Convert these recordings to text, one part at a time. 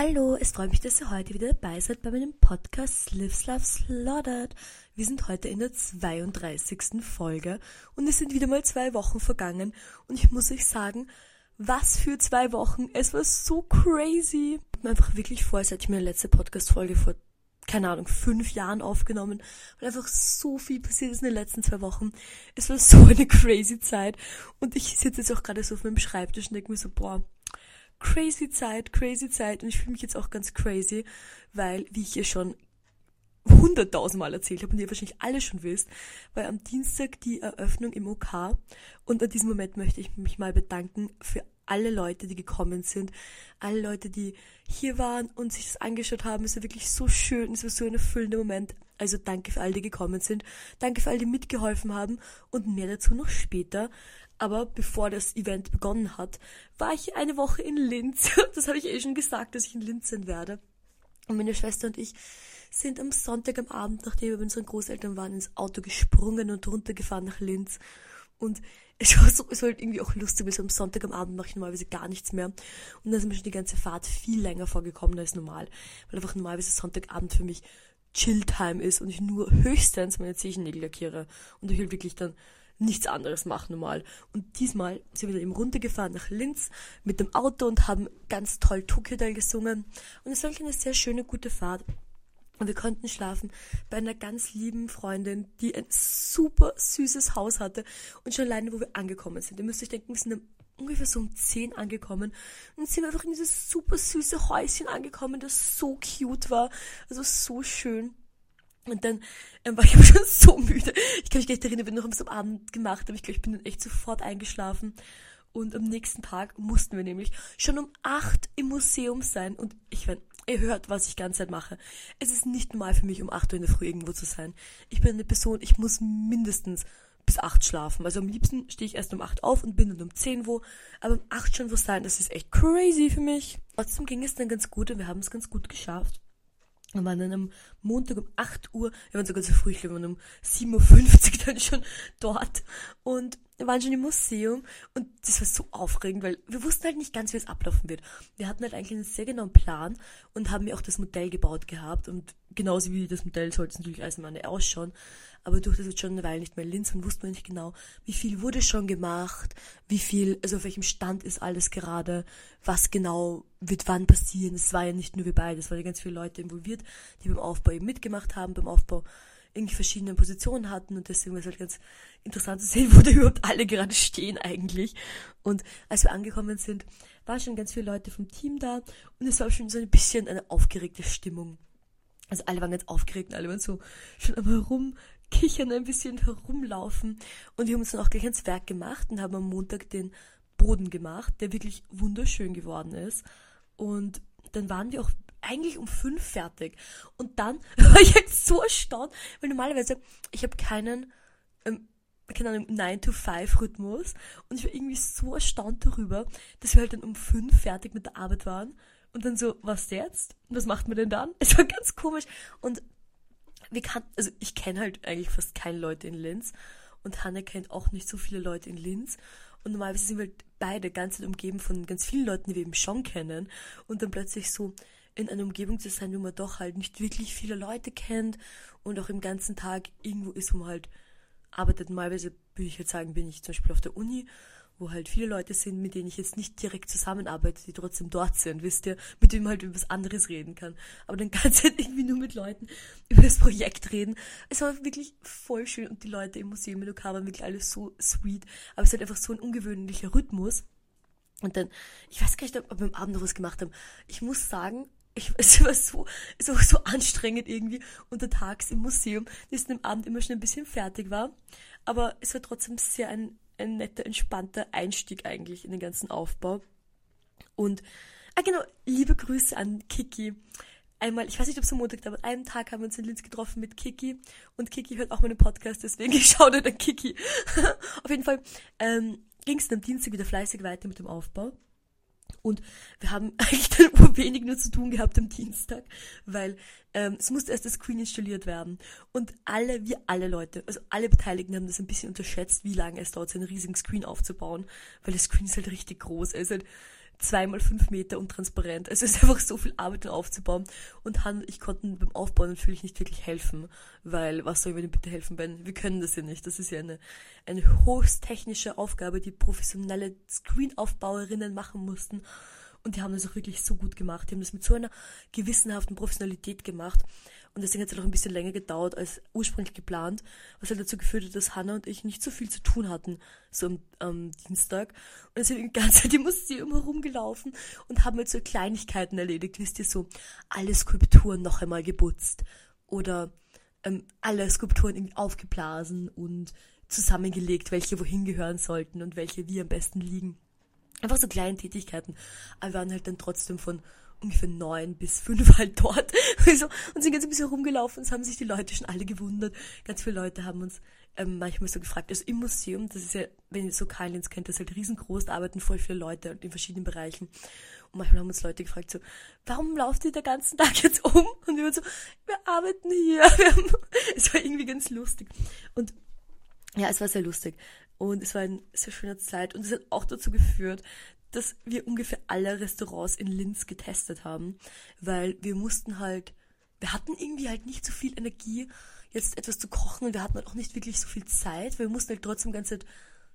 Hallo, es freut mich, dass ihr heute wieder dabei seid bei meinem Podcast Lives Love Slaughtered. Wir sind heute in der 32. Folge und es sind wieder mal zwei Wochen vergangen und ich muss euch sagen, was für zwei Wochen. Es war so crazy. Ich mir einfach wirklich vor, als hätte ich meine letzte Podcast-Folge vor, keine Ahnung, fünf Jahren aufgenommen, weil einfach so viel passiert ist in den letzten zwei Wochen. Es war so eine crazy Zeit und ich sitze jetzt auch gerade so auf meinem Schreibtisch und denke mir so, boah, crazy Zeit, crazy Zeit und ich fühle mich jetzt auch ganz crazy, weil, wie ich hier schon hunderttausendmal erzählt habe und ihr wahrscheinlich alle schon wisst, war am Dienstag die Eröffnung im OK und an diesem Moment möchte ich mich mal bedanken für alle Leute, die gekommen sind, alle Leute, die hier waren und sich das angeschaut haben. Es war wirklich so schön, es war so ein erfüllender Moment. Also danke für alle, die gekommen sind. Danke für alle, die mitgeholfen haben und mehr dazu noch später. Aber bevor das Event begonnen hat, war ich eine Woche in Linz. Das habe ich eh schon gesagt, dass ich in Linz sein werde. Und meine Schwester und ich sind am Sonntag am Abend, nachdem wir bei unseren Großeltern waren, ins Auto gesprungen und runtergefahren nach Linz. Und es war, so, es war halt irgendwie auch lustig, weil so am Sonntag am Abend mache ich normalerweise gar nichts mehr. Und dann ist mir schon die ganze Fahrt viel länger vorgekommen als normal. Weil einfach normalerweise Sonntagabend für mich Chill-Time ist und ich nur höchstens meine Zehennägel lackiere. Und ich will wirklich dann nichts anderes machen normal. Und diesmal sind wir eben runtergefahren nach Linz mit dem Auto und haben ganz toll Tokyo Hotel gesungen. Und es war wirklich eine sehr schöne, gute Fahrt. Und wir konnten schlafen bei einer ganz lieben Freundin, die ein super süßes Haus hatte. Und schon alleine, wo wir angekommen sind. Ihr müsst euch denken, wir sind ungefähr so um 10 angekommen und sind einfach in dieses super süße Häuschen angekommen, das so cute war. Also so schön. Und dann ähm, war ich aber schon so müde. Ich kann mich gar nicht erinnern, wir noch am Abend gemacht, aber ich glaube, ich bin dann echt sofort eingeschlafen. Und am nächsten Tag mussten wir nämlich schon um acht im Museum sein. Und ich meine, ihr hört, was ich die ganze Zeit mache. Es ist nicht normal für mich, um acht Uhr in der Früh irgendwo zu sein. Ich bin eine Person, ich muss mindestens bis acht schlafen. Also am liebsten stehe ich erst um acht auf und bin dann um zehn wo. Aber um acht schon wo sein, das ist echt crazy für mich. Trotzdem ging es dann ganz gut und wir haben es ganz gut geschafft. Wir waren dann am Montag um 8 Uhr, wir waren sogar so früh, ich glaube, wir waren um 7.50 Uhr dann schon dort. Und waren schon im Museum und das war so aufregend, weil wir wussten halt nicht ganz, wie es ablaufen wird. Wir hatten halt eigentlich einen sehr genauen Plan und haben mir auch das Modell gebaut gehabt und genauso wie das Modell sollte es natürlich Eisenbahn ausschauen. Aber durch das jetzt schon eine Weile nicht mehr in Linz und wussten wir nicht genau, wie viel wurde schon gemacht, wie viel, also auf welchem Stand ist alles gerade, was genau wird wann passieren. Es war ja nicht nur wir beide, es waren ja ganz viele Leute involviert, die beim Aufbau eben mitgemacht haben, beim Aufbau irgendwie verschiedene Positionen hatten und deswegen war es halt ganz interessant zu sehen, wo da überhaupt alle gerade stehen eigentlich. Und als wir angekommen sind, waren schon ganz viele Leute vom Team da und es war schon so ein bisschen eine aufgeregte Stimmung. Also alle waren ganz aufgeregt, alle waren so schon am herumkichern, ein bisschen herumlaufen. Und wir haben uns dann auch gleich ans Werk gemacht und haben am Montag den Boden gemacht, der wirklich wunderschön geworden ist. Und dann waren wir auch eigentlich um fünf fertig. Und dann war ich halt so erstaunt, weil normalerweise, ich habe keinen, ähm, keine Ahnung, 9-to-5-Rhythmus. Und ich war irgendwie so erstaunt darüber, dass wir halt dann um fünf fertig mit der Arbeit waren. Und dann so, was jetzt? Was macht man denn dann? Es war ganz komisch. Und wir kannten, also ich kenne halt eigentlich fast keine Leute in Linz. Und Hanne kennt auch nicht so viele Leute in Linz. Und normalerweise sind wir halt beide ganz umgeben von ganz vielen Leuten, die wir eben schon kennen. Und dann plötzlich so in einer Umgebung zu sein, wo man doch halt nicht wirklich viele Leute kennt und auch im ganzen Tag irgendwo ist, wo man halt arbeitet. Normalerweise würde ich jetzt sagen, bin ich zum Beispiel auf der Uni wo halt viele Leute sind, mit denen ich jetzt nicht direkt zusammenarbeite, die trotzdem dort sind, wisst ihr, mit denen man halt über was anderes reden kann. Aber dann kannst du halt irgendwie nur mit Leuten über das Projekt reden. Es war wirklich voll schön und die Leute im Museum in Okada waren wirklich alles so sweet. Aber es ist halt einfach so ein ungewöhnlicher Rhythmus. Und dann, ich weiß gar nicht, ob wir am Abend noch was gemacht haben. Ich muss sagen, ich, es war so, war so anstrengend irgendwie untertags im Museum, dass ich am Abend immer schon ein bisschen fertig war. Aber es war trotzdem sehr ein ein netter, entspannter Einstieg eigentlich in den ganzen Aufbau. Und, ah genau, liebe Grüße an Kiki. Einmal, ich weiß nicht, ob es am Montag war, aber an einem Tag haben wir uns in Linz getroffen mit Kiki und Kiki hört auch meinen Podcast, deswegen ich schaue an Kiki. Auf jeden Fall ähm, ging es am Dienstag wieder fleißig weiter mit dem Aufbau. Und wir haben eigentlich dann nur wenig nur zu tun gehabt am Dienstag, weil ähm, es musste erst das Screen installiert werden. Und alle, wir alle Leute, also alle Beteiligten haben das ein bisschen unterschätzt, wie lange es dauert, so einen riesigen Screen aufzubauen, weil das Screen ist halt richtig groß. Er ist halt zweimal fünf Meter und transparent. Es ist einfach so viel Arbeit aufzubauen. Und Han ich konnten beim Aufbauen natürlich nicht wirklich helfen, weil was sollen wir denn bitte helfen, Ben? Wir können das ja nicht. Das ist ja eine, eine höchst technische Aufgabe, die professionelle Screenaufbauerinnen machen mussten. Und die haben das auch wirklich so gut gemacht. Die haben das mit so einer gewissenhaften Professionalität gemacht. Und deswegen hat es halt auch ein bisschen länger gedauert als ursprünglich geplant, was halt dazu geführt hat, dass Hannah und ich nicht so viel zu tun hatten, so am, am Dienstag. Und sind die ganze Zeit im Museum herumgelaufen und haben halt so Kleinigkeiten erledigt, wisst ihr, so alle Skulpturen noch einmal geputzt. Oder ähm, alle Skulpturen irgendwie aufgeblasen und zusammengelegt, welche wohin gehören sollten und welche wie am besten liegen. Einfach so kleine Tätigkeiten, aber wir waren halt dann trotzdem von ungefähr neun bis fünf halt dort also, und sind ganz ein bisschen rumgelaufen. Es haben sich die Leute schon alle gewundert. Ganz viele Leute haben uns ähm, manchmal so gefragt, also im Museum, das ist ja, wenn ihr so Kylins kennt, das ist halt riesengroß, da arbeiten voll viele Leute in verschiedenen Bereichen. Und manchmal haben uns Leute gefragt so, warum lauft ihr den ganzen Tag jetzt um? Und wir waren so, wir arbeiten hier. Es war irgendwie ganz lustig. Und ja, es war sehr lustig. Und es war eine sehr schöne Zeit. Und es hat auch dazu geführt, dass wir ungefähr alle Restaurants in Linz getestet haben, weil wir mussten halt, wir hatten irgendwie halt nicht so viel Energie, jetzt etwas zu kochen und wir hatten halt auch nicht wirklich so viel Zeit, weil wir mussten halt trotzdem ganz Zeit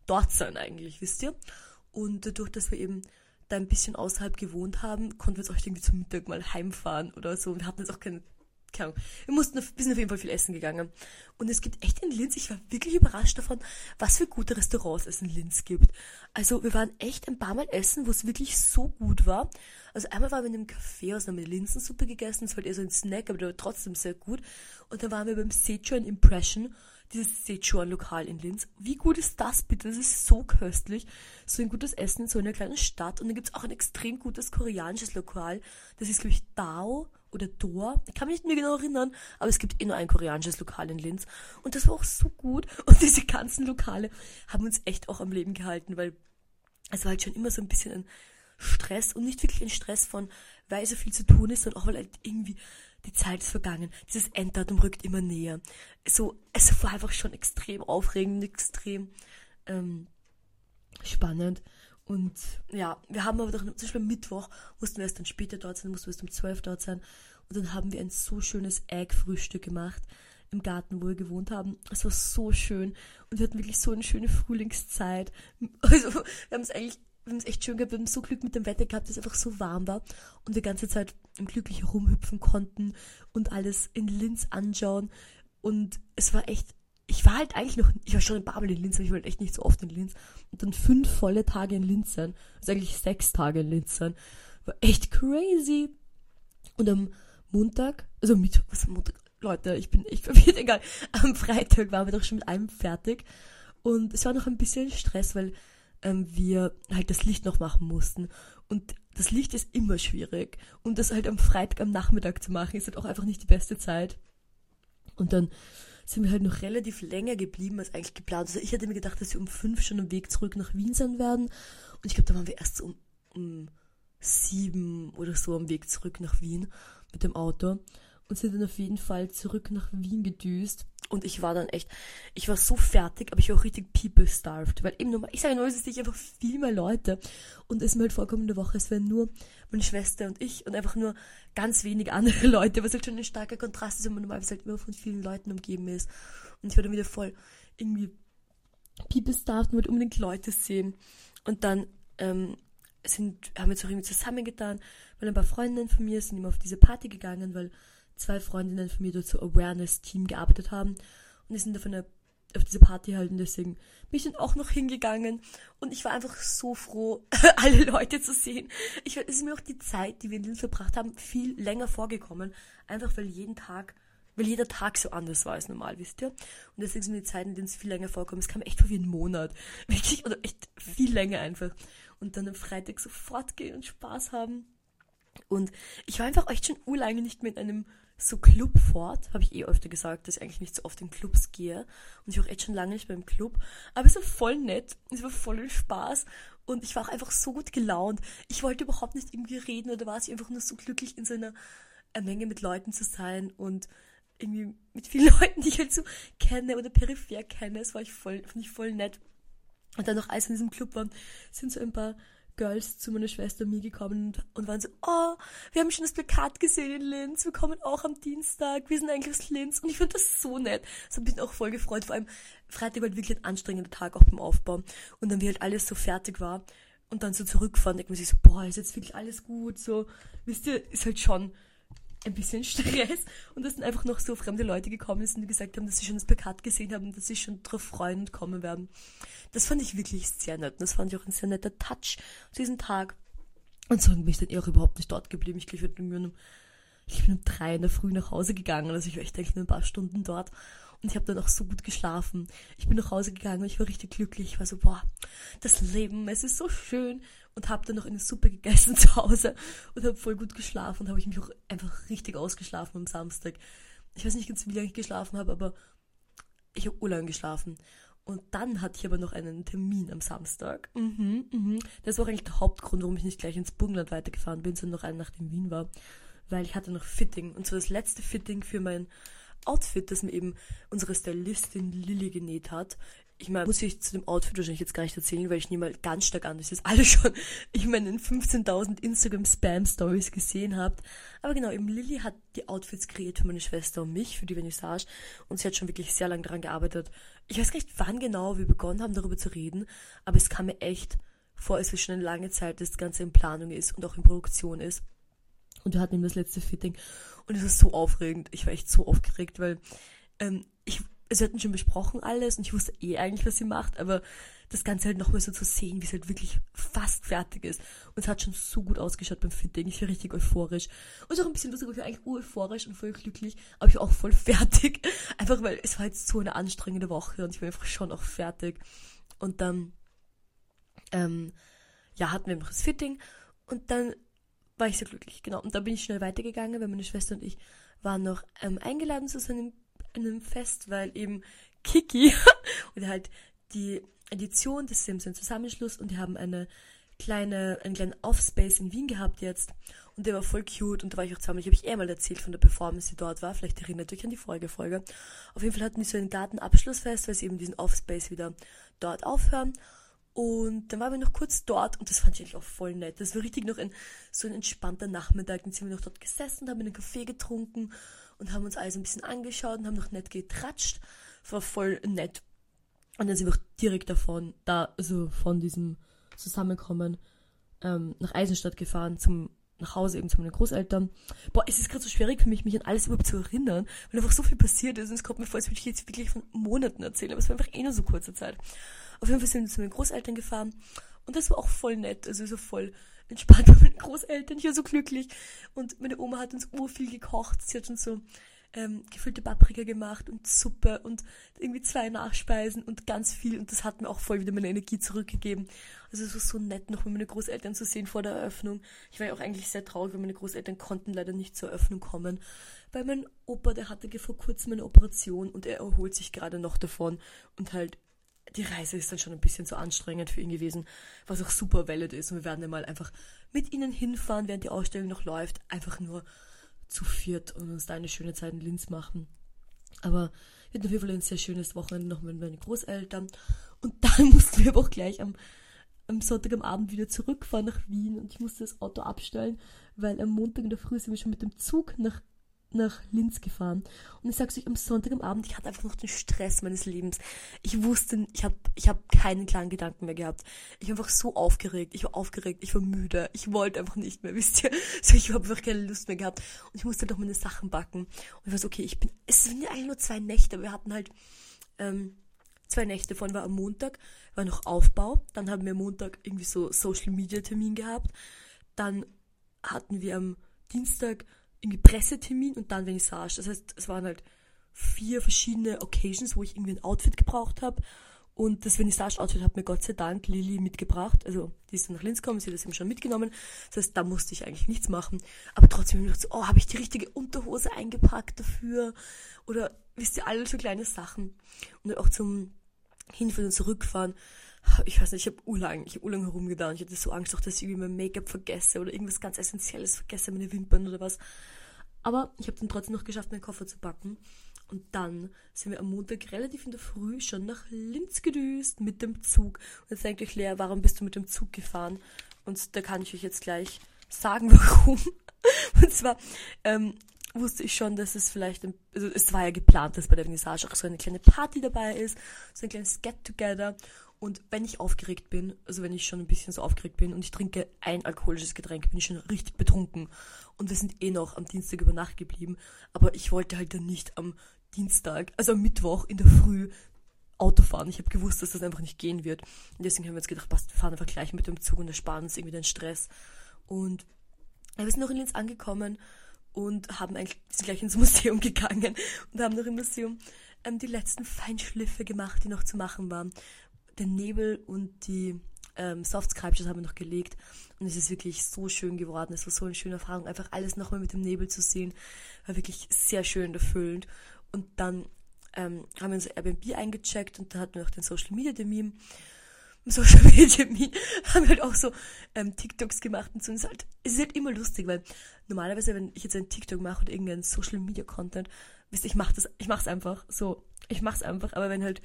dort sein eigentlich, wisst ihr? Und dadurch, dass wir eben da ein bisschen außerhalb gewohnt haben, konnten wir jetzt auch irgendwie zum Mittag mal heimfahren oder so. Und wir hatten jetzt auch keine keine Ahnung, wir mussten auf, wir sind auf jeden Fall viel essen gegangen. Und es gibt echt in Linz, ich war wirklich überrascht davon, was für gute Restaurants es in Linz gibt. Also wir waren echt ein paar Mal essen, wo es wirklich so gut war. Also einmal waren wir in einem Café, aus einer Linsensuppe gegessen, das war halt eher so ein Snack, aber der war trotzdem sehr gut. Und dann waren wir beim Sichuan Impression, dieses Sichuan-Lokal in Linz. Wie gut ist das bitte? Das ist so köstlich. So ein gutes Essen in so einer kleinen Stadt. Und dann gibt's auch ein extrem gutes koreanisches Lokal. Das ist, glaube ich, Dao oder Dor. Ich kann mich nicht mehr genau erinnern, aber es gibt eh nur ein koreanisches Lokal in Linz. Und das war auch so gut. Und diese ganzen Lokale haben uns echt auch am Leben gehalten, weil es war halt schon immer so ein bisschen ein Stress und nicht wirklich ein Stress von, weil so viel zu tun ist, sondern auch weil halt irgendwie die Zeit ist vergangen. Dieses Enddatum rückt immer näher. So, es war einfach schon extrem aufregend, extrem ähm, spannend. Und ja, wir haben aber doch, zum Beispiel am Mittwoch mussten wir erst dann später dort sein, mussten wir erst um 12 dort sein. Und dann haben wir ein so schönes Egg-Frühstück gemacht im Garten, wo wir gewohnt haben. Es war so schön und wir hatten wirklich so eine schöne Frühlingszeit. Also wir haben es eigentlich, wir haben es echt schön gehabt, wir haben so Glück mit dem Wetter gehabt, dass es einfach so warm war und wir die ganze Zeit glücklich herumhüpfen konnten und alles in Linz anschauen. Und es war echt ich war halt eigentlich noch, ich war schon in Babel in Linz, aber ich wollte echt nicht so oft in Linz. Und dann fünf volle Tage in Linz sein. Also eigentlich sechs Tage in Linz sein. War echt crazy. Und am Montag, also mit, was am Montag? Leute, ich bin echt verwirrt, egal. Am Freitag waren wir doch schon mit allem fertig. Und es war noch ein bisschen Stress, weil ähm, wir halt das Licht noch machen mussten. Und das Licht ist immer schwierig. Und das halt am Freitag am Nachmittag zu machen, ist halt auch einfach nicht die beste Zeit. Und dann sind wir halt noch relativ länger geblieben als eigentlich geplant. Also ich hatte mir gedacht, dass wir um fünf schon am Weg zurück nach Wien sein werden. Und ich glaube, da waren wir erst um, um sieben oder so am Weg zurück nach Wien mit dem Auto und sind dann auf jeden Fall zurück nach Wien gedüst. Und ich war dann echt, ich war so fertig, aber ich war auch richtig people-starved. Weil eben normal, ich sage nur, es ist einfach viel mehr Leute. Und es ist mir halt vorkommen in der Woche, es wären nur meine Schwester und ich und einfach nur ganz wenig andere Leute, was halt schon ein starker Kontrast ist, wenn man normalerweise halt immer von vielen Leuten umgeben ist. Und ich war dann wieder voll irgendwie people-starved und wollte unbedingt Leute sehen. Und dann ähm, sind, haben wir uns auch irgendwie zusammengetan, weil ein paar Freundinnen von mir sind immer auf diese Party gegangen, weil zwei Freundinnen von mir dort so Awareness-Team gearbeitet haben und die sind auf, einer, auf diese Party halt und deswegen bin ich dann auch noch hingegangen und ich war einfach so froh, alle Leute zu sehen. Ich, es ist mir auch die Zeit, die wir in Linz verbracht haben, viel länger vorgekommen, einfach weil jeden Tag weil jeder Tag so anders war als normal, wisst ihr? Und deswegen sind mir die Zeiten, in denen es viel länger vorkommt. Es kam echt vor wie ein Monat. Wirklich, oder echt viel länger einfach. Und dann am Freitag sofort gehen und Spaß haben. Und ich war einfach echt schon urlange nicht mehr in einem so Club fort, habe ich eh öfter gesagt, dass ich eigentlich nicht so oft in Clubs gehe. Und ich war auch echt schon lange nicht beim Club. Aber es war voll nett, es war voll Spaß und ich war auch einfach so gut gelaunt. Ich wollte überhaupt nicht irgendwie reden oder war ich einfach nur so glücklich in so einer Menge mit Leuten zu sein und irgendwie mit vielen Leuten, die ich halt so kenne oder peripher kenne. Das war ich voll, fand ich voll nett. Und dann noch als in diesem Club waren, sind so ein paar Girls zu meiner Schwester und mir gekommen und, und waren so, oh, wir haben schon das Plakat gesehen in Linz, wir kommen auch am Dienstag, wir sind eigentlich aus Linz und ich finde das so nett. Das hat mich auch voll gefreut, vor allem Freitag war halt wirklich ein anstrengender Tag auch beim Aufbau und dann wie halt alles so fertig war und dann so zurückfahren, denkt man sich so, boah, ist jetzt wirklich alles gut, so, wisst ihr, ist halt schon ein bisschen Stress und dass dann einfach noch so fremde Leute gekommen sind, die gesagt haben, dass sie schon das Plakat gesehen haben und dass sie schon drauf freuen und kommen werden. Das fand ich wirklich sehr nett und das fand ich auch ein sehr netter Touch zu diesem Tag. Und so bin ich dann eh auch überhaupt nicht dort geblieben. Ich glaube, ich bin um drei in der Früh nach Hause gegangen, also ich war echt eigentlich nur ein paar Stunden dort und ich habe dann auch so gut geschlafen. Ich bin nach Hause gegangen und ich war richtig glücklich. Ich war so, boah, das Leben, es ist so schön und habe dann noch eine Suppe gegessen zu Hause und habe voll gut geschlafen und habe ich mich auch einfach richtig ausgeschlafen am Samstag. Ich weiß nicht ganz, wie lange ich geschlafen habe, aber ich habe urlang geschlafen. Und dann hatte ich aber noch einen Termin am Samstag. Mhm, mhm. Das war eigentlich der Hauptgrund, warum ich nicht gleich ins Burgenland weitergefahren bin, sondern noch einen Nacht in Wien war. Weil ich hatte noch Fitting. Und zwar das letzte Fitting für mein Outfit, das mir eben unsere Stylistin Lilly genäht hat ich meine, muss ich zu dem Outfit wahrscheinlich jetzt gar nicht erzählen, weil ich nie mal ganz stark an, dass ihr es alle schon, ich meine, in 15.000 Instagram-Spam-Stories gesehen habt. Aber genau, eben Lilly hat die Outfits kreiert für meine Schwester und mich, für die Vernissage. Und sie hat schon wirklich sehr lange daran gearbeitet. Ich weiß gar nicht, wann genau wir begonnen haben, darüber zu reden, aber es kam mir echt vor, als wir schon eine lange Zeit das Ganze in Planung ist und auch in Produktion ist. Und wir hatten eben das letzte Fitting. Und es ist so aufregend. Ich war echt so aufgeregt, weil ähm, ich also wir hatten schon besprochen alles und ich wusste eh eigentlich, was sie macht, aber das Ganze halt nochmal so zu sehen, wie es halt wirklich fast fertig ist. Und es hat schon so gut ausgeschaut beim Fitting. Ich war richtig euphorisch. Und auch ein bisschen lustig, ich war eigentlich euphorisch und voll glücklich, aber ich war auch voll fertig. Einfach weil es war jetzt so eine anstrengende Woche und ich war einfach schon auch fertig. Und dann, ähm, ja, hatten wir noch das Fitting und dann war ich sehr glücklich, genau. Und dann bin ich schnell weitergegangen, weil meine Schwester und ich waren noch ähm, eingeladen zu so einem Fest, weil eben Kiki oder halt die Edition des Sims ein Zusammenschluss und die haben eine kleine, einen kleinen Offspace in Wien gehabt jetzt und der war voll cute und da war ich auch zweimal, ich habe ich eh mal erzählt von der Performance, die dort war, vielleicht erinnert euch an die Folge, Folge. Auf jeden Fall hatten die so ein Gartenabschlussfest, weil sie eben diesen Offspace wieder dort aufhören und dann waren wir noch kurz dort und das fand ich eigentlich auch voll nett. Das war richtig noch ein, so ein entspannter Nachmittag. Dann sind wir noch dort gesessen, haben einen Kaffee getrunken und haben uns alles ein bisschen angeschaut und haben noch nett getratscht. War voll nett. Und dann sind wir auch direkt davon, da, also von diesem Zusammenkommen, ähm, nach Eisenstadt gefahren, zum, nach Hause eben zu meinen Großeltern. Boah, es ist gerade so schwierig für mich, mich an alles überhaupt zu erinnern, weil einfach so viel passiert ist und es kommt mir vor, als würde ich jetzt wirklich von Monaten erzählen, aber es war einfach eh nur so kurze Zeit. Auf jeden Fall sind wir zu meinen Großeltern gefahren und das war auch voll nett, also so voll entspannt mit meinen Großeltern. Ich war so glücklich. Und meine Oma hat uns urviel gekocht. Sie hat schon so ähm, gefüllte Paprika gemacht und Suppe und irgendwie zwei Nachspeisen und ganz viel. Und das hat mir auch voll wieder meine Energie zurückgegeben. Also es war so nett, noch meine Großeltern zu sehen vor der Eröffnung. Ich war ja auch eigentlich sehr traurig, weil meine Großeltern konnten leider nicht zur Eröffnung kommen. Weil mein Opa, der hatte vor kurzem eine Operation und er erholt sich gerade noch davon und halt die Reise ist dann schon ein bisschen zu anstrengend für ihn gewesen, was auch super valid ist. Und wir werden dann mal einfach mit ihnen hinfahren, während die Ausstellung noch läuft, einfach nur zu viert und uns da eine schöne Zeit in Linz machen. Aber wir hatten auf jeden Fall ein sehr schönes Wochenende noch mit meinen Großeltern. Und dann mussten wir aber auch gleich am, am Sonntag am Abend wieder zurückfahren nach Wien und ich musste das Auto abstellen, weil am Montag in der Früh sind wir schon mit dem Zug nach nach Linz gefahren. Und ich sag's euch, am Sonntag am Abend, ich hatte einfach noch den Stress meines Lebens. Ich wusste, ich habe ich hab keinen klaren Gedanken mehr gehabt. Ich war einfach so aufgeregt. Ich war aufgeregt, ich war müde. Ich wollte einfach nicht mehr, wisst ihr? So, ich habe einfach keine Lust mehr gehabt. Und ich musste doch meine Sachen backen. Und ich war so, okay, ich bin, es sind ja eigentlich nur zwei Nächte. Wir hatten halt, ähm, zwei Nächte von war am Montag, war noch Aufbau. Dann haben wir Montag irgendwie so Social Media Termin gehabt. Dann hatten wir am Dienstag irgendwie Pressetermin und dann Vernissage. Das heißt, es waren halt vier verschiedene Occasions, wo ich irgendwie ein Outfit gebraucht habe. Und das Vernissage-Outfit hat mir Gott sei Dank Lilly mitgebracht. Also, die ist dann nach Linz gekommen, sie hat das eben schon mitgenommen. Das heißt, da musste ich eigentlich nichts machen. Aber trotzdem habe ich gedacht, oh, habe ich die richtige Unterhose eingepackt dafür? Oder, wisst ihr, alle so kleine Sachen. Und auch zum Hinfahren und Zurückfahren. Ich weiß nicht, ich habe urlang, ich habe urlang herumgedacht. Ich hatte so Angst, auch, dass ich irgendwie mein Make-up vergesse oder irgendwas ganz Essentielles vergesse, meine Wimpern oder was. Aber ich habe dann trotzdem noch geschafft, meinen Koffer zu packen. Und dann sind wir am Montag relativ in der Früh schon nach Linz gedüst mit dem Zug. Und jetzt denkt euch, Lea, warum bist du mit dem Zug gefahren? Und da kann ich euch jetzt gleich sagen, warum. Und zwar ähm, wusste ich schon, dass es vielleicht, ein, also es war ja geplant, dass bei der Vernissage auch so eine kleine Party dabei ist, so ein kleines Get-Together. Und wenn ich aufgeregt bin, also wenn ich schon ein bisschen so aufgeregt bin und ich trinke ein alkoholisches Getränk, bin ich schon richtig betrunken. Und wir sind eh noch am Dienstag über Nacht geblieben. Aber ich wollte halt dann nicht am Dienstag, also am Mittwoch in der Früh Auto fahren. Ich habe gewusst, dass das einfach nicht gehen wird. Und deswegen haben wir uns gedacht, passt, wir fahren einfach gleich mit dem Zug und ersparen uns irgendwie den Stress. Und wir sind noch in Linz angekommen und haben eigentlich sind gleich ins Museum gegangen und haben noch im Museum ähm, die letzten Feinschliffe gemacht, die noch zu machen waren den Nebel und die ähm, Soft Sculptures haben wir noch gelegt und es ist wirklich so schön geworden. Es war so eine schöne Erfahrung, einfach alles nochmal mit dem Nebel zu sehen. War wirklich sehr schön erfüllend. Und dann ähm, haben wir unser Airbnb eingecheckt und da hatten wir auch den Social Media Termin. Im Social Media Termin haben wir halt auch so ähm, TikToks gemacht und so. Und es ist, halt, es ist halt immer lustig, weil normalerweise, wenn ich jetzt einen TikTok mache oder irgendeinen Social Media Content, wisst ihr, ich mach das, ich mach's einfach so. Ich mach's einfach, aber wenn halt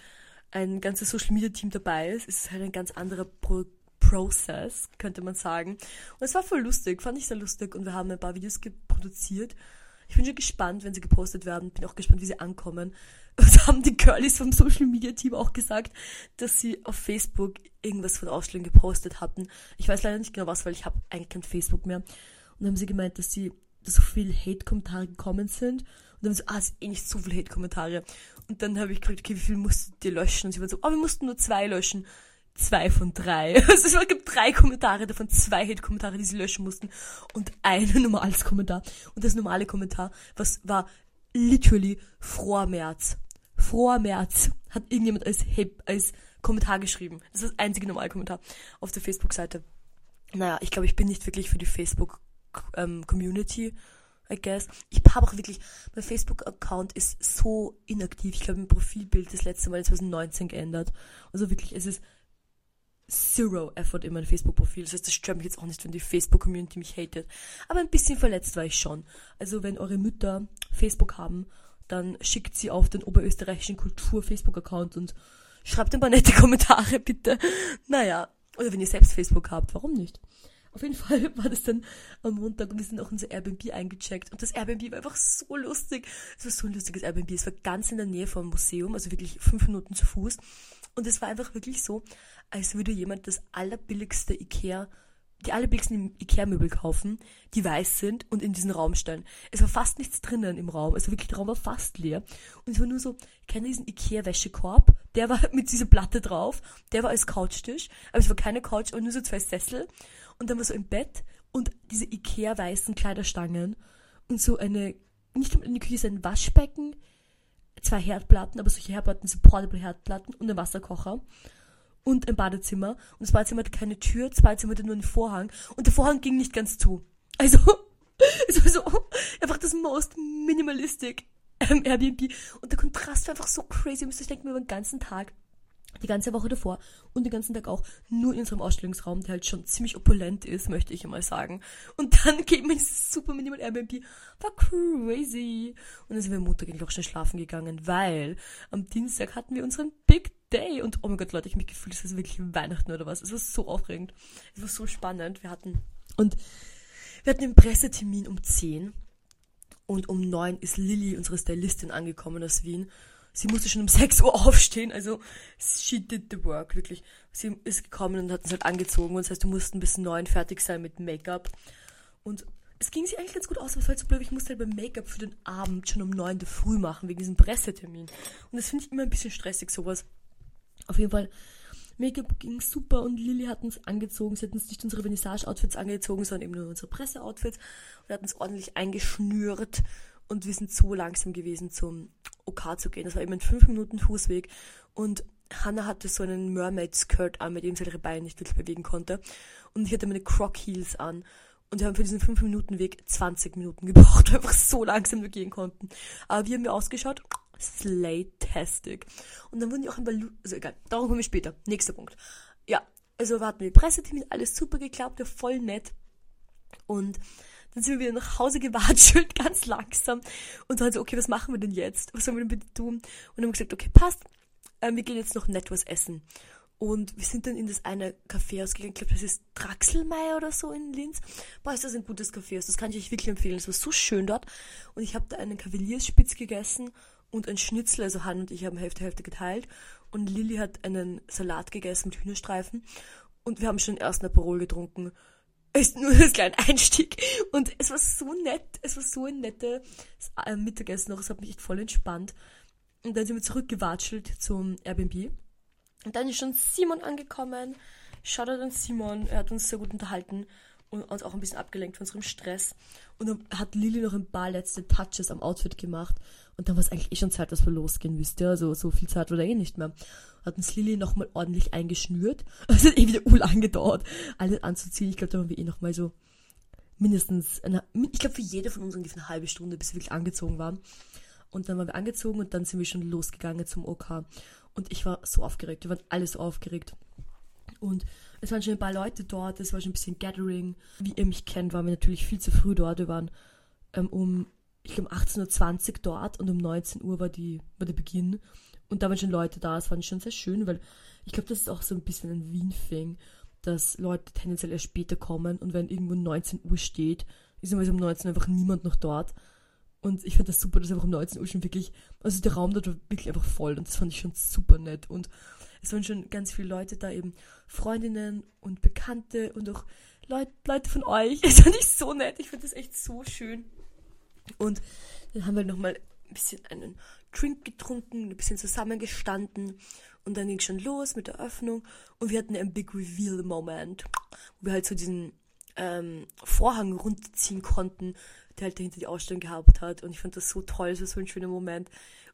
ein ganzes Social Media Team dabei ist, ist es halt ein ganz anderer Pro Prozess, könnte man sagen. Und es war voll lustig, fand ich sehr lustig und wir haben ein paar Videos produziert. Ich bin schon gespannt, wenn sie gepostet werden. Bin auch gespannt, wie sie ankommen. Und haben die Girlies vom Social Media Team auch gesagt, dass sie auf Facebook irgendwas von Ausstellungen gepostet hatten. Ich weiß leider nicht genau was, weil ich habe eigentlich kein Facebook mehr. Und dann haben sie gemeint, dass sie, dass so viele Hate-Kommentare gekommen sind. Und dann sie, ah, es sind eh nicht so viele Hate-Kommentare. Und dann habe ich gefragt, okay, wie viel musstet ihr löschen? Und sie waren so, oh, wir mussten nur zwei löschen. Zwei von drei. Also es gibt drei Kommentare, davon zwei Hate-Kommentare, die sie löschen mussten. Und ein normales Kommentar. Und das normale Kommentar, was war literally froher März. Froher März hat irgendjemand als, als Kommentar geschrieben. Das ist das einzige normale Kommentar auf der Facebook-Seite. Naja, ich glaube, ich bin nicht wirklich für die Facebook-Community. Ähm, I guess. Ich habe auch wirklich, mein Facebook-Account ist so inaktiv. Ich habe mein Profilbild das letzte Mal 2019 geändert. Also wirklich, es ist zero Effort in mein Facebook-Profil. Das heißt, das stört mich jetzt auch nicht, wenn die Facebook-Community mich hatet. Aber ein bisschen verletzt war ich schon. Also wenn eure Mütter Facebook haben, dann schickt sie auf den oberösterreichischen Kultur-Facebook-Account und schreibt ein paar nette Kommentare, bitte. Naja, oder wenn ihr selbst Facebook habt, warum nicht? Auf jeden Fall war das dann am Montag und wir sind auch unser Airbnb eingecheckt. Und das Airbnb war einfach so lustig. Es war so ein lustiges Airbnb. Es war ganz in der Nähe vom Museum, also wirklich fünf Minuten zu Fuß. Und es war einfach wirklich so, als würde jemand das allerbilligste Ikea die allerbilligsten Ikea-Möbel kaufen, die weiß sind und in diesen Raum stellen. Es war fast nichts drinnen im Raum. Also wirklich, der Raum war fast leer. Und es war nur so, kennt ihr diesen Ikea-Wäschekorb? Der war mit dieser Platte drauf. Der war als Couchtisch. Aber es war keine Couch, aber nur so zwei Sessel und dann war so im Bett und diese Ikea-weißen Kleiderstangen und so eine, nicht in der Küche, ein Waschbecken, zwei Herdplatten, aber solche Herdplatten sind portable Herdplatten und ein Wasserkocher und ein Badezimmer. Und das Badezimmer hatte keine Tür, das Badezimmer hatte nur einen Vorhang und der Vorhang ging nicht ganz zu. Also, es war so einfach das most minimalistic ähm, Airbnb. Und der Kontrast war einfach so crazy. Müsst euch denken, über den ganzen Tag die ganze Woche davor und den ganzen Tag auch nur in unserem Ausstellungsraum, der halt schon ziemlich opulent ist, möchte ich mal sagen. Und dann geht man dieses super minimal Airbnb. War crazy. Und dann sind wir Montag eigentlich auch schon schlafen gegangen, weil am Dienstag hatten wir unseren Big Day. Und oh mein Gott, Leute, ich habe mich gefühlt, es ist wirklich Weihnachten oder was. Es war so aufregend. Es war so spannend. Wir hatten, und wir hatten den Pressetermin um 10. Und um 9 ist Lilly, unsere Stylistin, angekommen aus Wien sie musste schon um 6 Uhr aufstehen, also she did the work, wirklich. Sie ist gekommen und hat uns halt angezogen und das heißt, du mussten bis 9 fertig sein mit Make-up. Und es ging sich eigentlich ganz gut aus, aber es war halt so blöd, ich musste halt beim Make-up für den Abend schon um 9 Uhr früh machen, wegen diesem Pressetermin. Und das finde ich immer ein bisschen stressig, sowas. Auf jeden Fall, Make-up ging super und Lilly hat uns angezogen. Sie hat uns nicht unsere Vernissage-Outfits angezogen, sondern eben nur unsere Presse-Outfits und hat uns ordentlich eingeschnürt und wir sind so langsam gewesen zum OK zu gehen. Das war eben ein 5 Minuten Fußweg und Hannah hatte so einen Mermaid-Skirt an, mit dem sie ihre Beine nicht wirklich bewegen konnte. Und ich hatte meine Croc-Heels an. Und wir haben für diesen 5 Minuten Weg 20 Minuten gebraucht, weil wir einfach so langsam wir gehen konnten. Aber wie haben wir ausgeschaut? Slay-tastic. Und dann wurden die auch ein Balloon, also egal, darum kommen wir später. Nächster Punkt. Ja, also wir hatten die Pressetermin, alles super geklappt, voll nett. Und Dann sind wir wieder nach Hause gewatschelt, ganz langsam. Und dann so, okay, was machen wir denn jetzt? Was sollen wir denn bitte tun? Und dann haben wir gesagt, okay, passt. Ähm, wir gehen jetzt noch nett was essen. Und wir sind dann in das eine Café ausgegangen. Ich glaube, das ist Draxelmeier oder so in Linz. Boah, ist das ein gutes Café. Das kann ich euch wirklich empfehlen. Es war so schön dort. Und ich habe da einen Kavaliersspitz gegessen und ein Schnitzel. Also Han und ich haben Hälfte, Hälfte geteilt. Und Lilly hat einen Salat gegessen mit Hühnerstreifen. Und wir haben schon erst eine Parole getrunken. Ist nur das kleine Einstieg. Und es war so nett. Es war so ein nettes äh, Mittagessen noch. Es hat mich echt voll entspannt. Und dann sind wir zurückgewatschelt zum Airbnb. Und dann ist schon Simon angekommen. Shoutout an Simon. Er hat uns sehr gut unterhalten und uns auch ein bisschen abgelenkt von unserem Stress. Und dann hat Lilly noch ein paar letzte Touches am Outfit gemacht. Und dann war es eigentlich eh schon Zeit, dass wir losgehen, wisst ihr? Also so viel Zeit war da eh nicht mehr. Hat uns Lilly nochmal ordentlich eingeschnürt. Es hat eh wieder ul angedauert, alles anzuziehen. Ich glaube, da waren wir eh nochmal so mindestens, eine, ich glaube für jede von uns ungefähr eine halbe Stunde, bis wir wirklich angezogen waren. Und dann waren wir angezogen und dann sind wir schon losgegangen zum OK. Und ich war so aufgeregt. Wir waren alle so aufgeregt. Und es waren schon ein paar Leute dort, es war schon ein bisschen Gathering. Wie ihr mich kennt, waren wir natürlich viel zu früh dort. Wir waren ähm, um, ich glaube, 18.20 Uhr dort und um 19 Uhr war, die, war der Beginn. Und da waren schon Leute da. Es fand ich schon sehr schön, weil ich glaube, das ist auch so ein bisschen ein Wien-Thing, dass Leute tendenziell erst später kommen und wenn irgendwo 19 Uhr steht, ist immer um 19 Uhr einfach niemand noch dort. Und ich fand das super, dass einfach um 19 Uhr schon wirklich, also der Raum dort war wirklich einfach voll und das fand ich schon super nett. Und es waren schon ganz viele Leute da, eben Freundinnen und Bekannte und auch Leut, Leute von euch. Das fand ich so nett. Ich fand das echt so schön. Und dann haben wir nochmal ein bisschen einen Drink getrunken, ein bisschen zusammengestanden und dann ging schon los mit der Öffnung und wir hatten einen Big Reveal Moment, wo wir halt so diesen ähm, Vorhang runterziehen konnten der halt dahinter die Ausstellung gehabt hat. Und ich fand das so toll, das war so ein schöner Moment.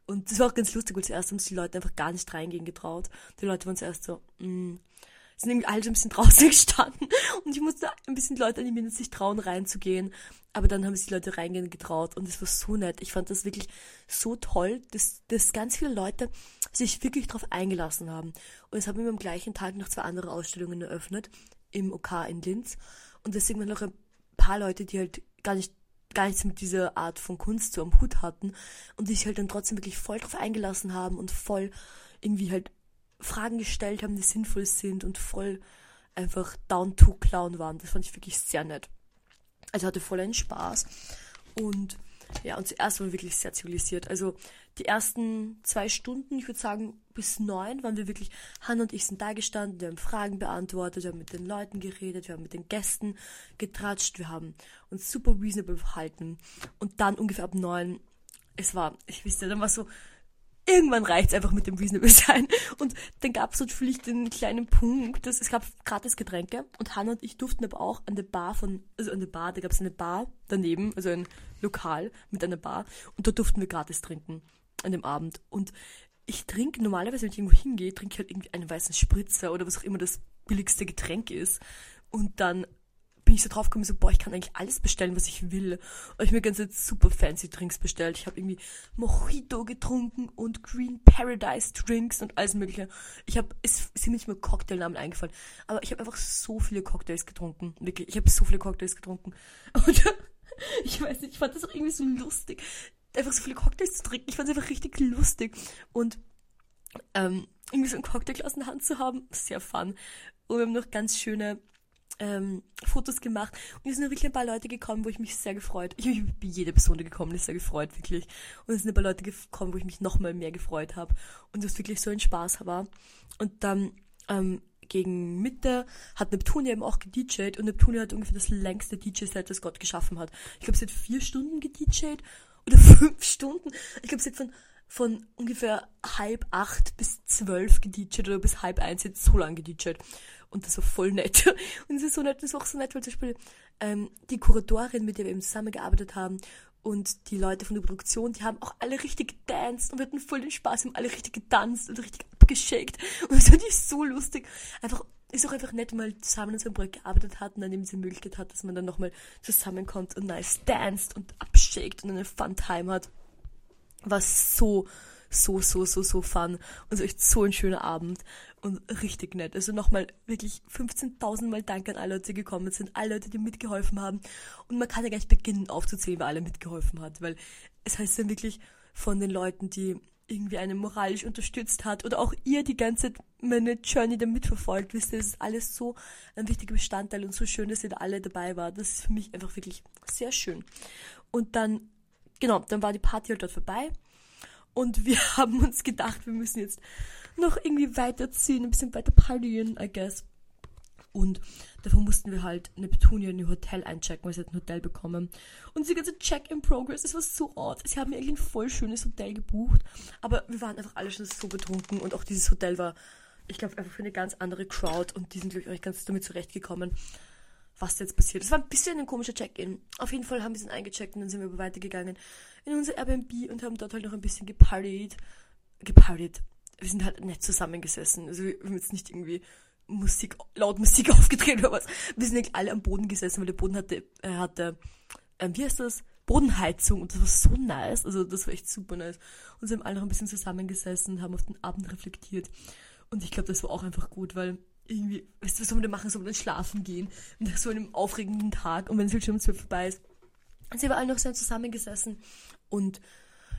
Und das war auch ganz lustig, weil zuerst haben sich die Leute einfach gar nicht reingehen getraut. Die Leute waren zuerst so, mh, mm, sind irgendwie alle so ein bisschen draußen gestanden. Und ich musste ein bisschen Leute animieren, sich trauen, reinzugehen. Aber dann haben sich die Leute reingehen getraut und es war so nett. Ich fand das wirklich so toll, dass, dass ganz viele Leute sich wirklich darauf eingelassen haben. Und es haben wir am gleichen Tag noch zwei andere Ausstellungen eröffnet im OK in Linz. Und deswegen waren noch ein paar Leute, die halt gar nicht gar nichts mit dieser Art von Kunst so am Hut hatten und die sich halt dann trotzdem wirklich voll drauf eingelassen haben und voll irgendwie halt Fragen gestellt haben, die sinnvoll sind und voll einfach down to clown waren. Das fand ich wirklich sehr nett. Also hatte voll einen Spaß und ja, und zuerst waren wir wirklich sehr zivilisiert. Also die ersten zwei Stunden, ich würde sagen bis neun, waren wir wirklich, Hannah und ich sind da gestanden, wir haben Fragen beantwortet, wir haben mit den Leuten geredet, wir haben mit den Gästen getratscht, wir haben uns super reasonable verhalten. Und dann ungefähr ab neun, es war, ich wüsste, dann war so, irgendwann reicht's einfach mit dem Reasonable sein. Und dann gab's natürlich den kleinen Punkt, dass es gab gratis Getränke und Hannah und ich durften aber auch an der Bar von, also an der Bar, da gab's eine Bar daneben, also ein Lokal mit einer Bar und da durften wir gratis trinken an dem Abend. Und ich trinke normalerweise, wenn ich irgendwo hingehe, trinke ich halt irgendwie einen weißen Spritzer oder was auch immer das billigste Getränk ist. Und dann bin ich so drauf gekommen, so, boah, ich kann eigentlich alles bestellen, was ich will. Und ich mir ganz super fancy Drinks bestellt. Ich habe irgendwie Mojito getrunken und Green Paradise Drinks und alles mögliche. Ich habe, es sind mir nicht mehr Cocktailnamen eingefallen, aber ich habe einfach so viele Cocktails getrunken. Wirklich, ich habe so viele Cocktails getrunken. Und ich weiß nicht, ich fand das auch irgendwie so lustig, einfach so viele Cocktails zu trinken. Ich fand es einfach richtig lustig. Und ähm, irgendwie so ein Cocktailglas in der Hand zu haben, sehr fun. Und wir haben noch ganz schöne ähm, Fotos gemacht. Und es sind wirklich ein paar Leute gekommen, wo ich mich sehr gefreut. Ich bin jede Person, die gekommen ist, sehr gefreut, wirklich. Und es sind ein paar Leute gekommen, wo ich mich noch mal mehr gefreut habe. Und das wirklich so ein Spaß war. Und dann ähm, gegen Mitte hat Neptunia eben auch gedjed und Neptunia hat ungefähr das längste DJ-Set, das Gott geschaffen hat. Ich glaube, sie hat vier Stunden gedjed oder fünf Stunden. Ich glaube, sie hat von, von ungefähr halb acht bis zwölf gedjed oder bis halb eins jetzt so lange gedjed. Und das war voll nett. Und es ist so nett, das war auch so nett, weil zum Beispiel ähm, die Kuratorin, mit der wir eben zusammengearbeitet haben, und die Leute von der Produktion, die haben auch alle richtig gedanced und wir hatten voll den Spaß, haben alle richtig getanzt und richtig abgeschickt. Und das fand ich so lustig. Einfach, ist auch einfach nett, man zusammen an so einem Projekt gearbeitet hat und dann eben diese Möglichkeit hat, dass man dann nochmal zusammenkommt und nice danced und abschickt und eine Fun Time hat. War so, so, so, so, so fun. Und es war echt so ein schöner Abend und richtig nett. Also nochmal wirklich 15.000 Mal Dank an alle Leute, die gekommen sind, alle Leute, die mitgeholfen haben. Und man kann ja gleich beginnen aufzuzählen, wer alle mitgeholfen hat, weil es heißt dann wirklich von den Leuten, die irgendwie einen moralisch unterstützt hat oder auch ihr die ganze meine Journey da mitverfolgt. Wisst ihr, es ist alles so ein wichtiger Bestandteil und so schön, dass ihr da alle dabei war. Das ist für mich einfach wirklich sehr schön. Und dann, genau, dann war die Party halt dort vorbei und wir haben uns gedacht, wir müssen jetzt noch irgendwie weiterziehen, ein bisschen weiter partyen, I guess. Und davon mussten wir halt Neptunia in ihr Hotel einchecken, weil sie hat ein Hotel bekommen. Und diese ganze Check-in-Progress, es war so odd. Sie haben mir eigentlich ein voll schönes Hotel gebucht, aber wir waren einfach alle schon so betrunken und auch dieses Hotel war, ich glaube, einfach für eine ganz andere Crowd und die sind, glaube ich, ganz damit zurechtgekommen, was jetzt passiert. Es war ein bisschen ein komischer Check-in. Auf jeden Fall haben wir sie eingecheckt und dann sind wir weitergegangen in unser Airbnb und haben dort halt noch ein bisschen gepartied. Gepartied. Wir sind halt nett zusammengesessen. Also wir haben jetzt nicht irgendwie Musik, laut Musik aufgedreht oder was. Wir sind alle am Boden gesessen, weil der Boden hatte, äh, hatte, ähm, wie heißt das? Bodenheizung und das war so nice, also das war echt super nice. Und sie haben alle noch ein bisschen zusammengesessen, haben auf den Abend reflektiert und ich glaube, das war auch einfach gut, weil irgendwie, weißt du, was soll man denn machen, soll man dann schlafen gehen nach so einem aufregenden Tag und wenn es halt schon um zwölf vorbei ist. Und sie waren alle noch sehr zusammengesessen und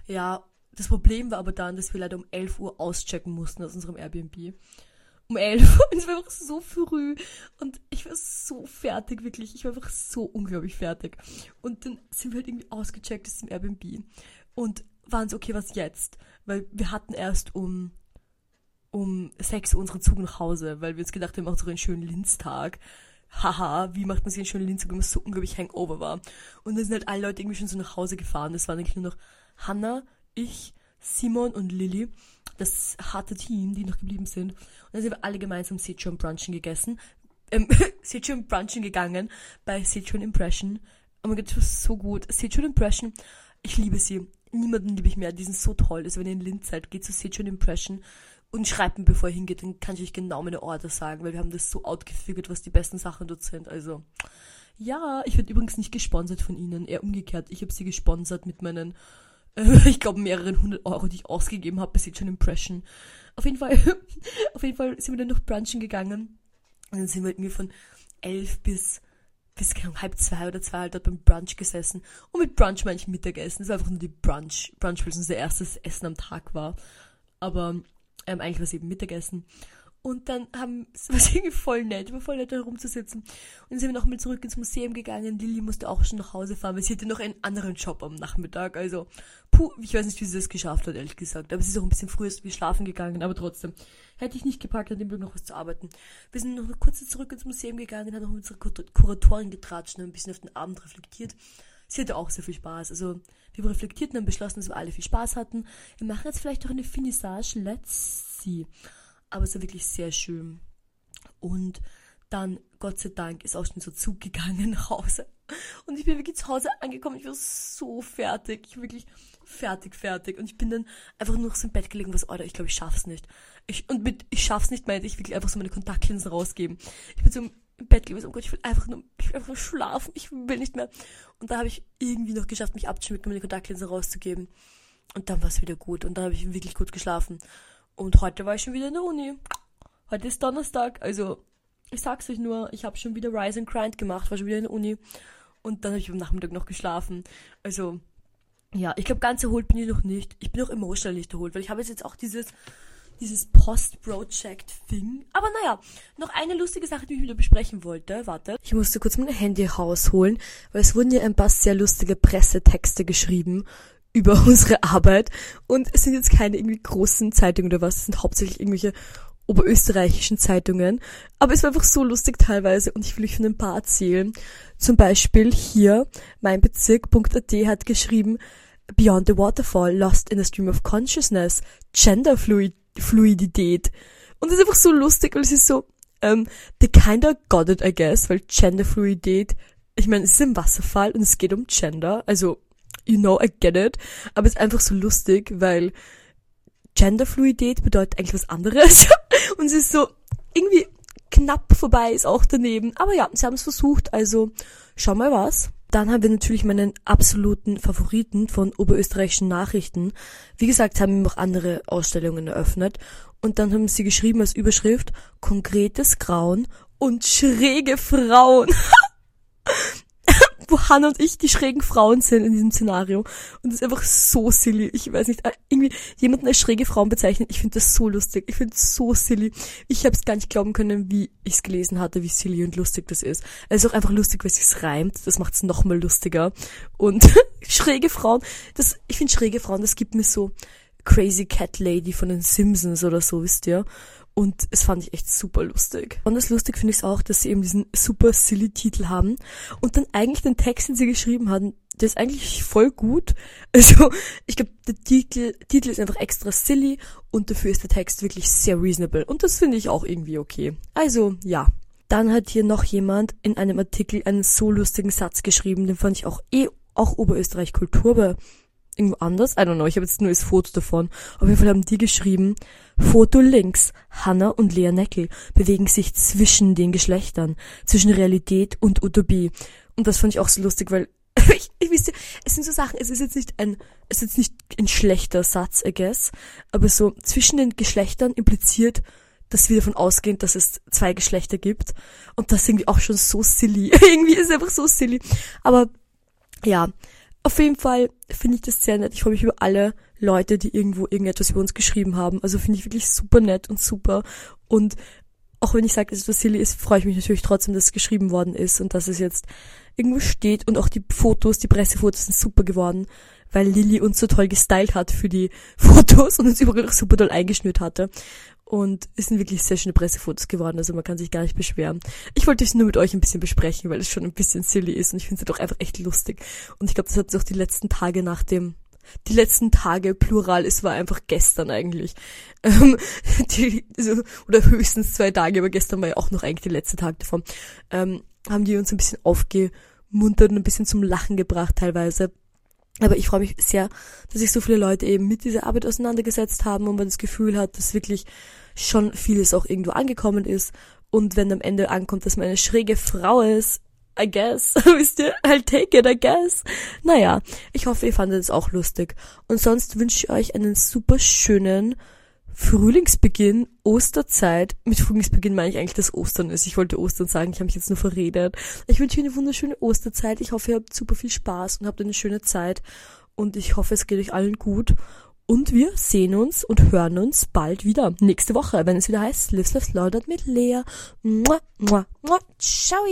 ja, das Problem war aber dann, dass wir leider um 11 Uhr auschecken mussten aus unserem Airbnb um elf und es war einfach so früh und ich war so fertig, wirklich. Ich war einfach so unglaublich fertig. Und dann sind wir halt irgendwie ausgecheckt aus dem Airbnb und waren so, okay, was jetzt? Weil wir hatten erst um um 6 Uhr unseren Zug nach Hause, weil wir uns gedacht haben, wir machen so einen schönen Linztag. Haha, wie macht man sich einen schönen Linztag, wenn man so unglaublich hangover war? Und dann sind halt alle Leute irgendwie schon so nach Hause gefahren. Das waren eigentlich nur noch Hannah, ich, Simon und Lilly das harte Team, die noch geblieben sind. Und dann sind wir alle gemeinsam Sichuan Brunchen gegessen. Ähm, Sichuan Brunchen gegangen bei Sichuan Impression. Oh mein Gott, das war so gut. Sichuan Impression, ich liebe sie. Niemanden liebe ich mehr. Die sind so toll. Also wenn ihr in Linz seid, geht zu Sichuan Impression und schreibt mir, bevor ihr hingeht, dann kann ich euch genau meine Orte sagen, weil wir haben das so outgefügt, was die besten Sachen dort sind. Also, ja, ich werde übrigens nicht gesponsert von ihnen, eher umgekehrt. Ich habe sie gesponsert mit meinen ich glaube, mehreren hundert Euro, die ich ausgegeben habe, bis jetzt schon Impression. Auf jeden Fall, auf jeden Fall sind wir dann noch brunchen gegangen. Und dann sind wir irgendwie von elf bis, bis halb zwei oder zwei halt dort beim Brunch gesessen. Und mit Brunch meine ich Mittagessen. Das war einfach nur die Brunch. Brunch, weil es unser erstes Essen am Tag war. Aber ähm, eigentlich es eben Mittagessen. Und dann haben, es war irgendwie voll nett, war voll nett da rumzusitzen. Und dann sind wir nochmal zurück ins Museum gegangen. Lilly musste auch schon nach Hause fahren, weil sie hatte noch einen anderen Job am Nachmittag. Also, puh, ich weiß nicht, wie sie das geschafft hat, ehrlich gesagt. Aber sie ist auch ein bisschen früher wie schlafen gegangen, aber trotzdem. Hätte ich nicht gepackt, an dem Glück noch was zu arbeiten. Wir sind noch kurz zurück ins Museum gegangen, haben noch mit unserer Kuratorin getratscht und ein bisschen auf den Abend reflektiert. Sie hatte auch sehr viel Spaß. Also, wir reflektierten und beschlossen, dass wir alle viel Spaß hatten. Wir machen jetzt vielleicht noch eine Finissage. Let's see aber es war wirklich sehr schön. Und dann, Gott sei Dank, ist auch schon so Zug gegangen nach Hause. Und ich bin wirklich zu Hause angekommen. Ich war so fertig. Ich war wirklich fertig, fertig. Und ich bin dann einfach nur so im Bett gelegen, was, Alter, ich glaube, ich schaff's nicht. Ich, und mit ich schaff's nicht meinte ich wirklich einfach so meine Kontaktlinsen rausgeben. Ich bin so Bett gelegen, so, oh Gott, ich will einfach nur, ich will einfach nur schlafen. Ich will nicht mehr. Und da habe ich irgendwie noch geschafft, mich abzuschminken, meine Kontaktlinsen rauszugeben. Und dann war es wieder gut. Und dann habe ich wirklich gut geschlafen. Und heute war ich schon wieder in der Uni. Heute ist Donnerstag, also ich sag's euch nur, ich habe schon wieder Rise and Grind gemacht, war schon wieder in der Uni. Und dann habe ich am Nachmittag noch geschlafen. Also, ja, ich glaube, ganz erholt bin ich noch nicht. Ich bin auch emotional nicht erholt, weil ich habe jetzt auch dieses, dieses Post-Project-Thing. Aber naja, noch eine lustige Sache, die ich wieder besprechen wollte. Warte. Ich musste kurz mein Handy rausholen, weil es wurden ja ein paar sehr lustige Pressetexte geschrieben über unsere Arbeit. Und es sind jetzt keine irgendwie großen Zeitungen oder was, es sind hauptsächlich irgendwelche oberösterreichischen Zeitungen. Aber es war einfach so lustig teilweise und ich will euch von ein paar erzählen. Zum Beispiel hier, mein Bezirk.at hat geschrieben, Beyond the Waterfall, Lost in a Stream of Consciousness, Gender Fluidität. Und es ist einfach so lustig, weil es ist so, ähm, they kinda got it, I guess, weil Gender Fluidität, ich meine, es ist ein Wasserfall und es geht um Gender, also you know, I get it. Aber es ist einfach so lustig, weil Genderfluidität bedeutet eigentlich was anderes. Und es ist so irgendwie knapp vorbei, ist auch daneben. Aber ja, sie haben es versucht, also schau mal was. Dann haben wir natürlich meinen absoluten Favoriten von oberösterreichischen Nachrichten. Wie gesagt, haben wir noch andere Ausstellungen eröffnet. Und dann haben sie geschrieben als Überschrift konkretes Grauen und schräge Frauen. wo Hannah und ich die schrägen Frauen sind in diesem Szenario. Und das ist einfach so silly. Ich weiß nicht, äh, irgendwie jemanden als schräge Frauen bezeichnen, ich finde das so lustig. Ich finde es so silly. Ich habe es gar nicht glauben können, wie ich es gelesen hatte, wie silly und lustig das ist. Es ist auch einfach lustig, weil es reimt. Das macht es nochmal lustiger. Und schräge Frauen, das, ich finde schräge Frauen, das gibt mir so Crazy Cat Lady von den Simpsons oder so, wisst ihr? Und es fand ich echt super lustig. Besonders lustig finde ich es auch, dass sie eben diesen super silly Titel haben und dann eigentlich den Text, den sie geschrieben haben, der ist eigentlich voll gut. Also, ich glaube, der Titel, Titel ist einfach extra silly und dafür ist der Text wirklich sehr reasonable. Und das finde ich auch irgendwie okay. Also, ja. Dann hat hier noch jemand in einem Artikel einen so lustigen Satz geschrieben, den fand ich auch eh auch Oberösterreich Kultur, aber irgendwo anders. I don't know, ich habe jetzt nur das Foto davon. Auf jeden Fall haben die geschrieben, Foto links, Hanna und Lea Neckel bewegen sich zwischen den Geschlechtern, zwischen Realität und Utopie. Und das fand ich auch so lustig, weil ich, ich wisst ihr, es sind so Sachen, es ist jetzt nicht ein, es ist jetzt nicht ein schlechter Satz, I guess, aber so zwischen den Geschlechtern impliziert, dass wir davon ausgehen, dass es zwei Geschlechter gibt. Und das ist irgendwie auch schon so silly. irgendwie ist es einfach so silly. Aber ja, auf jeden Fall finde ich das sehr nett. Ich freue mich über alle Leute, die irgendwo irgendetwas über uns geschrieben haben. Also finde ich wirklich super nett und super. Und auch wenn ich sage, dass es was silly ist, freue ich mich natürlich trotzdem, dass es geschrieben worden ist und dass es jetzt irgendwo steht. Und auch die Fotos, die Pressefotos sind super geworden, weil Lilly uns so toll gestylt hat für die Fotos und uns überall auch super toll eingeschnürt hatte. Und es sind wirklich sehr schöne Pressefotos geworden, also man kann sich gar nicht beschweren. Ich wollte es nur mit euch ein bisschen besprechen, weil es schon ein bisschen silly ist und ich finde es doch einfach echt lustig. Und ich glaube, das hat sich auch die letzten Tage nach dem die letzten Tage, plural, es war einfach gestern eigentlich. Ähm, die, so, oder höchstens zwei Tage, aber gestern war ja auch noch eigentlich der letzte Tag davon. Ähm, haben die uns ein bisschen aufgemuntert und ein bisschen zum Lachen gebracht teilweise. Aber ich freue mich sehr, dass sich so viele Leute eben mit dieser Arbeit auseinandergesetzt haben und man das Gefühl hat, dass wirklich schon vieles auch irgendwo angekommen ist. Und wenn am Ende ankommt, dass man eine schräge Frau ist, I guess, wisst ihr, I'll take it, I guess. Naja, ich hoffe, ihr fandet es auch lustig. Und sonst wünsche ich euch einen super schönen Frühlingsbeginn, Osterzeit. Mit Frühlingsbeginn meine ich eigentlich, dass Ostern ist. Ich wollte Ostern sagen, ich habe mich jetzt nur verredet. Ich wünsche euch eine wunderschöne Osterzeit. Ich hoffe, ihr habt super viel Spaß und habt eine schöne Zeit. Und ich hoffe, es geht euch allen gut. Und wir sehen uns und hören uns bald wieder. Nächste Woche, wenn es wieder heißt Live, Live, Slaughtered mit Lea. Mua, mua, mua. Ciao!